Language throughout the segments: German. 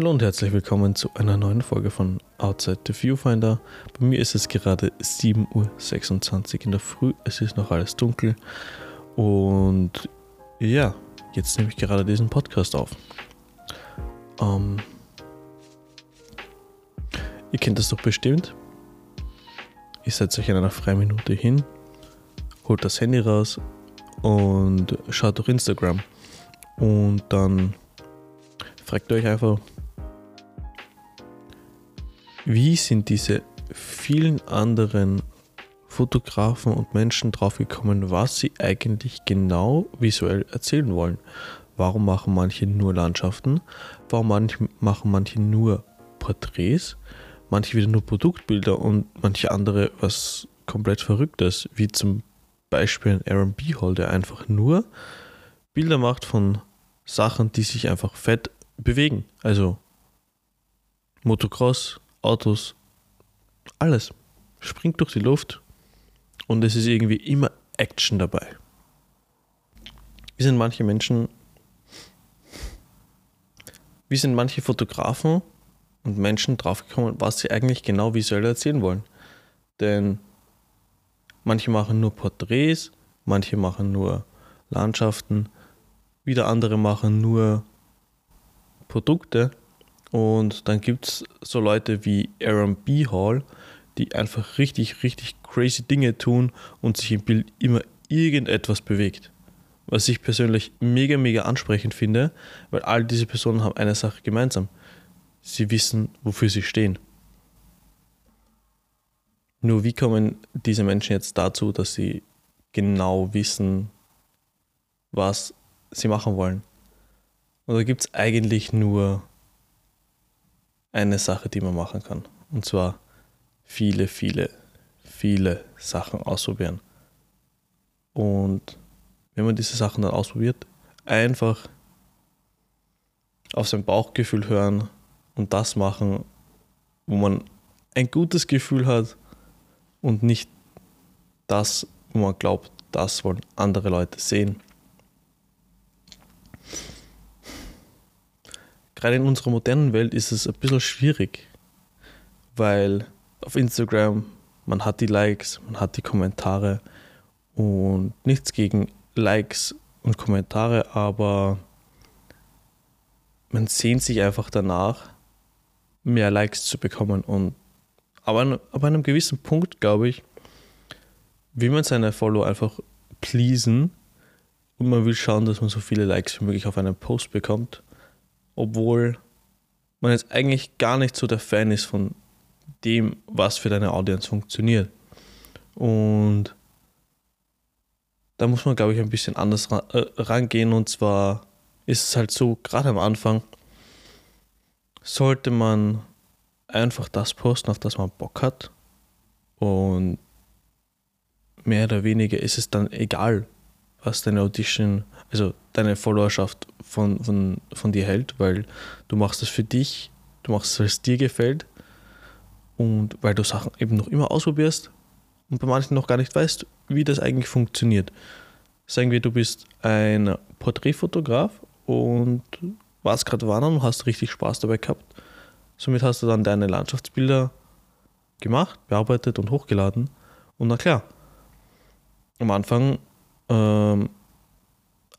Hallo und herzlich willkommen zu einer neuen Folge von Outside the Viewfinder. Bei mir ist es gerade 7.26 Uhr in der Früh, es ist noch alles dunkel und ja, jetzt nehme ich gerade diesen Podcast auf. Ähm, ihr kennt das doch bestimmt. Ihr setzt euch in einer freien Minute hin, holt das Handy raus und schaut durch Instagram und dann fragt euch einfach, wie sind diese vielen anderen Fotografen und Menschen draufgekommen, was sie eigentlich genau visuell erzählen wollen? Warum machen manche nur Landschaften? Warum manche, machen manche nur Porträts? Manche wieder nur Produktbilder und manche andere was komplett Verrücktes, wie zum Beispiel ein Aaron B. Hall, der einfach nur Bilder macht von Sachen, die sich einfach fett bewegen. Also Motocross, Autos, alles. Springt durch die Luft und es ist irgendwie immer Action dabei. Wie sind manche Menschen, wie sind manche Fotografen und Menschen draufgekommen, was sie eigentlich genau visuell erzählen wollen? Denn manche machen nur Porträts, manche machen nur Landschaften, wieder andere machen nur Produkte und dann gibt es so Leute wie Aaron B. Hall, die einfach richtig, richtig crazy Dinge tun und sich im Bild immer irgendetwas bewegt. Was ich persönlich mega, mega ansprechend finde, weil all diese Personen haben eine Sache gemeinsam. Sie wissen, wofür sie stehen. Nur wie kommen diese Menschen jetzt dazu, dass sie genau wissen, was sie machen wollen? Und da gibt es eigentlich nur eine Sache, die man machen kann. Und zwar viele, viele, viele Sachen ausprobieren. Und wenn man diese Sachen dann ausprobiert, einfach auf sein Bauchgefühl hören und das machen, wo man ein gutes Gefühl hat und nicht das, wo man glaubt, das wollen andere Leute sehen. Gerade in unserer modernen Welt ist es ein bisschen schwierig, weil auf Instagram man hat die Likes, man hat die Kommentare und nichts gegen Likes und Kommentare, aber man sehnt sich einfach danach, mehr Likes zu bekommen. Und aber an, an einem gewissen Punkt, glaube ich, will man seine Follower einfach pleasen und man will schauen, dass man so viele Likes wie möglich auf einen Post bekommt obwohl man jetzt eigentlich gar nicht so der Fan ist von dem, was für deine Audience funktioniert. Und da muss man, glaube ich, ein bisschen anders äh, rangehen. Und zwar ist es halt so, gerade am Anfang sollte man einfach das posten, auf das man Bock hat. Und mehr oder weniger ist es dann egal, was deine Audition, also deine Followerschaft von, von, von dir hält, weil du machst es für dich, du machst es, weil es dir gefällt und weil du Sachen eben noch immer ausprobierst und bei manchen noch gar nicht weißt, wie das eigentlich funktioniert. Sagen wir, du bist ein Porträtfotograf und warst gerade wandern und hast richtig Spaß dabei gehabt. Somit hast du dann deine Landschaftsbilder gemacht, bearbeitet und hochgeladen. Und na klar, am Anfang ähm,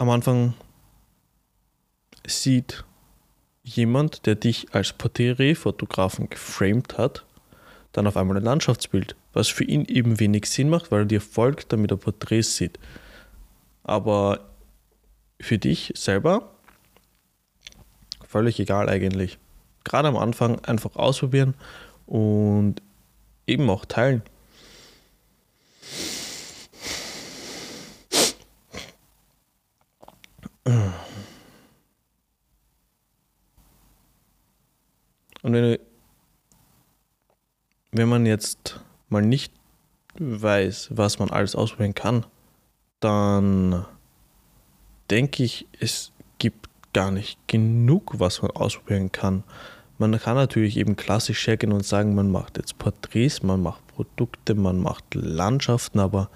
am Anfang sieht jemand, der dich als Porträtfotografen geframed hat, dann auf einmal ein Landschaftsbild, was für ihn eben wenig Sinn macht, weil er dir folgt, damit er Porträts sieht. Aber für dich selber völlig egal eigentlich. Gerade am Anfang einfach ausprobieren und eben auch teilen. Und wenn, wenn man jetzt mal nicht weiß, was man alles ausprobieren kann, dann denke ich, es gibt gar nicht genug, was man ausprobieren kann. Man kann natürlich eben klassisch hergehen und sagen, man macht jetzt Porträts, man macht Produkte, man macht Landschaften, aber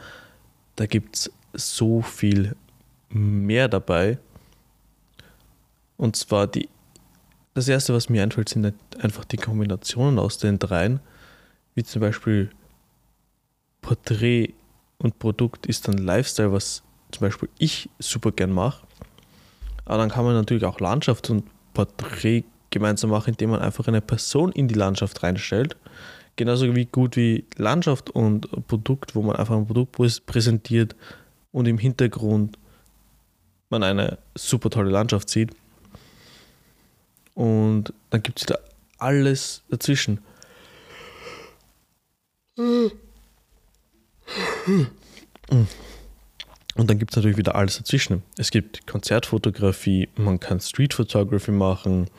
da gibt es so viel mehr dabei. Und zwar die das erste, was mir einfällt, sind einfach die Kombinationen aus den dreien, wie zum Beispiel Porträt und Produkt ist dann Lifestyle, was zum Beispiel ich super gern mache. Aber dann kann man natürlich auch Landschaft und Porträt gemeinsam machen, indem man einfach eine Person in die Landschaft reinstellt. Genauso wie gut wie Landschaft und Produkt, wo man einfach ein Produkt präsentiert und im Hintergrund man eine super tolle Landschaft sieht. Und dann gibt es da alles dazwischen. Und dann gibt es natürlich wieder alles dazwischen. Es gibt Konzertfotografie, man kann Street Photography machen,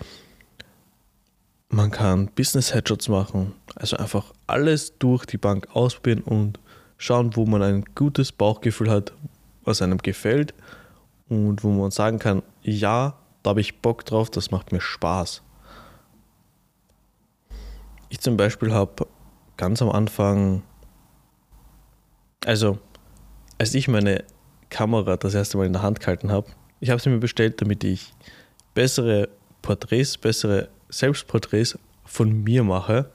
man kann Business Headshots machen. Also einfach alles durch die Bank ausprobieren und schauen, wo man ein gutes Bauchgefühl hat, was einem gefällt und wo man sagen kann, ja, da habe ich Bock drauf, das macht mir Spaß. Ich zum Beispiel habe ganz am Anfang, also als ich meine Kamera das erste Mal in der Hand gehalten habe. Ich habe sie mir bestellt, damit ich bessere Porträts, bessere Selbstporträts von mir mache.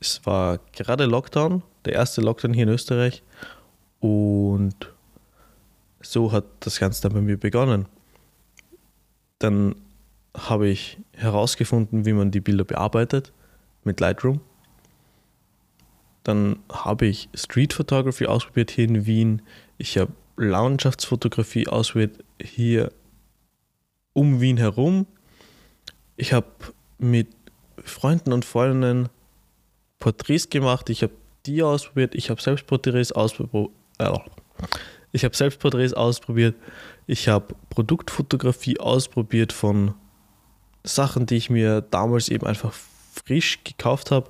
Es war gerade Lockdown, der erste Lockdown hier in Österreich. Und so hat das Ganze dann bei mir begonnen. Dann habe ich herausgefunden, wie man die Bilder bearbeitet mit Lightroom. Dann habe ich Street Photography ausprobiert hier in Wien. Ich habe Landschaftsfotografie ausprobiert hier um Wien herum. Ich habe mit Freunden und Freundinnen Porträts gemacht. Ich habe die ausprobiert. Ich habe selbst Porträts ausprobiert. Ich habe selbst Porträts ausprobiert. Ich habe Produktfotografie ausprobiert von Sachen, die ich mir damals eben einfach frisch gekauft habe.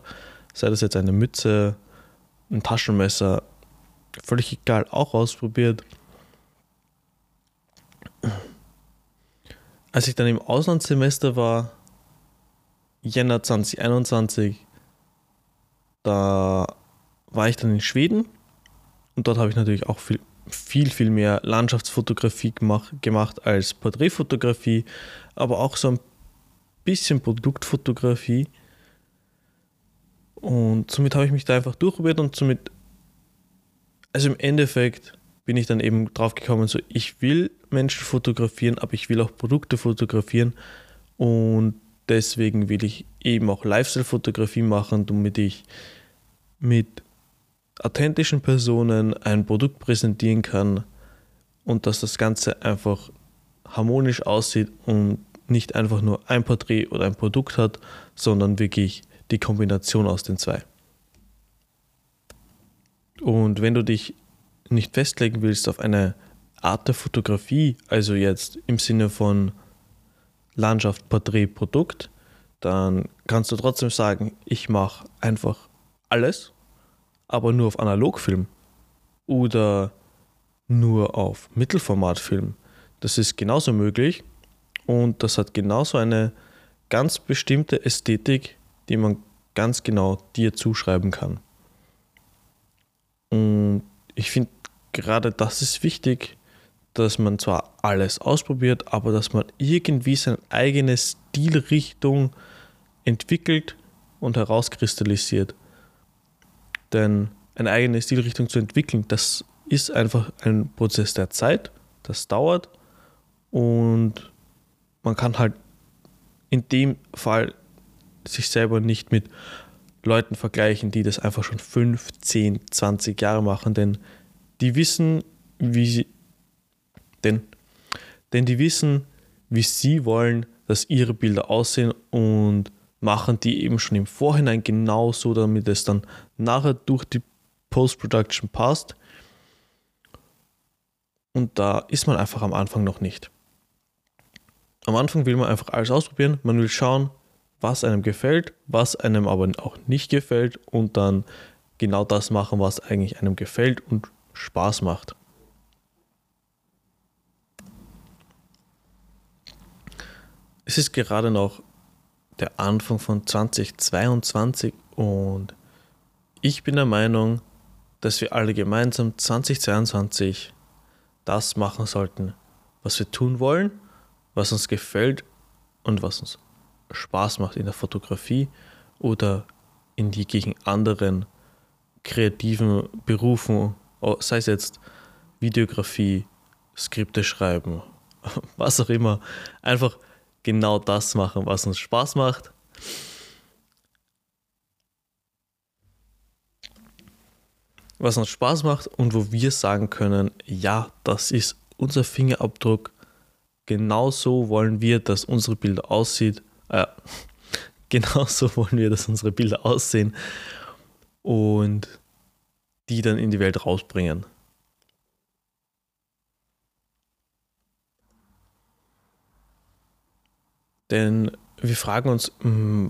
Sei das jetzt eine Mütze, ein Taschenmesser, völlig egal, auch ausprobiert. Als ich dann im Auslandssemester war, Jänner 2021, da war ich dann in Schweden und dort habe ich natürlich auch viel, viel, viel mehr Landschaftsfotografie gemacht, gemacht als Porträtfotografie, aber auch so ein bisschen Produktfotografie. Und somit habe ich mich da einfach durchprobiert und somit also im Endeffekt bin ich dann eben drauf gekommen, so ich will Menschen fotografieren, aber ich will auch Produkte fotografieren und deswegen will ich eben auch Lifestyle-Fotografie machen, damit ich mit authentischen Personen ein Produkt präsentieren kann und dass das Ganze einfach harmonisch aussieht und nicht einfach nur ein Porträt oder ein Produkt hat, sondern wirklich die Kombination aus den zwei. Und wenn du dich nicht festlegen willst auf eine Art der Fotografie, also jetzt im Sinne von Landschaft, Porträt, Produkt, dann kannst du trotzdem sagen, ich mache einfach alles, aber nur auf Analogfilm oder nur auf Mittelformatfilm. Das ist genauso möglich und das hat genauso eine ganz bestimmte Ästhetik, die man ganz genau dir zuschreiben kann. Und ich finde, gerade das ist wichtig, dass man zwar alles ausprobiert, aber dass man irgendwie seine eigene Stilrichtung entwickelt und herauskristallisiert. Denn eine eigene Stilrichtung zu entwickeln, das ist einfach ein Prozess der Zeit, das dauert und man kann halt in dem Fall sich selber nicht mit Leuten vergleichen, die das einfach schon 5, 10, 20 Jahre machen, denn die wissen, wie sie, denn, denn die wissen, wie sie wollen, dass ihre Bilder aussehen und machen die eben schon im Vorhinein genauso, damit es dann nachher durch die Post-Production passt. Und da ist man einfach am Anfang noch nicht. Am Anfang will man einfach alles ausprobieren, man will schauen, was einem gefällt, was einem aber auch nicht gefällt und dann genau das machen, was eigentlich einem gefällt und Spaß macht. Es ist gerade noch der Anfang von 2022 und ich bin der Meinung, dass wir alle gemeinsam 2022 das machen sollten, was wir tun wollen, was uns gefällt und was uns Spaß macht in der Fotografie oder in die gegen anderen kreativen Berufen, sei es jetzt Videografie, Skripte schreiben, was auch immer, einfach genau das machen, was uns Spaß macht. Was uns Spaß macht und wo wir sagen können, ja, das ist unser Fingerabdruck. Genau so wollen wir, dass unsere Bilder aussieht. Äh, genau so wollen wir, dass unsere Bilder aussehen und die dann in die Welt rausbringen. Denn wir fragen uns, mm,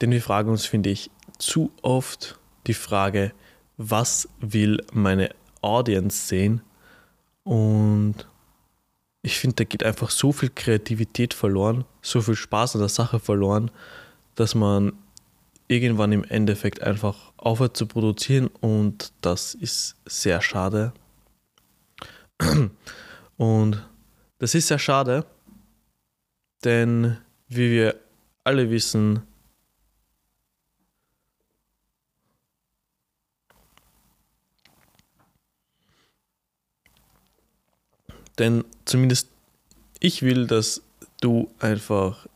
denn wir fragen uns, finde ich, zu oft die Frage, was will meine Audience sehen? Und ich finde, da geht einfach so viel Kreativität verloren, so viel Spaß an der Sache verloren, dass man irgendwann im Endeffekt einfach aufhört zu produzieren und das ist sehr schade. Und das ist sehr schade, denn wie wir alle wissen, denn zumindest ich will, dass du einfach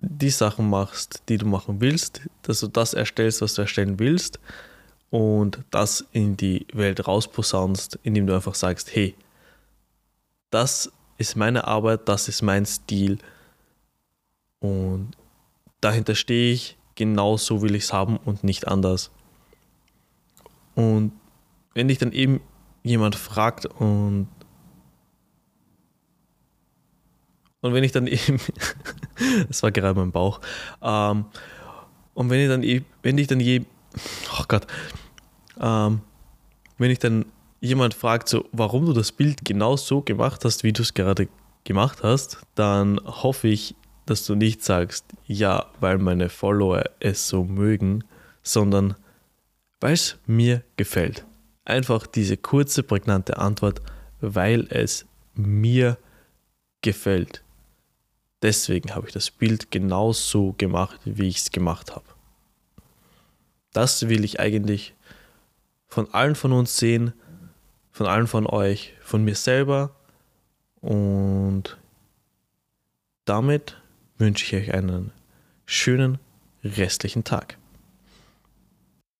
die Sachen machst, die du machen willst, dass du das erstellst, was du erstellen willst und das in die Welt rausposaunst, indem du einfach sagst, hey, das ist meine Arbeit, das ist mein Stil und dahinter stehe ich, genau so will ich es haben und nicht anders. Und wenn dich dann eben jemand fragt und und wenn ich dann eben, das war gerade mein Bauch, ähm, und wenn ich dann eben, wenn ich dann je, oh Gott, ähm, wenn ich dann jemand fragt, so, warum du das Bild genau so gemacht hast, wie du es gerade gemacht hast, dann hoffe ich, dass du nicht sagst, ja, weil meine Follower es so mögen, sondern weil es mir gefällt. Einfach diese kurze, prägnante Antwort, weil es mir gefällt. Deswegen habe ich das Bild genau so gemacht, wie ich es gemacht habe. Das will ich eigentlich von allen von uns sehen, von allen von euch, von mir selber. Und damit wünsche ich euch einen schönen restlichen Tag.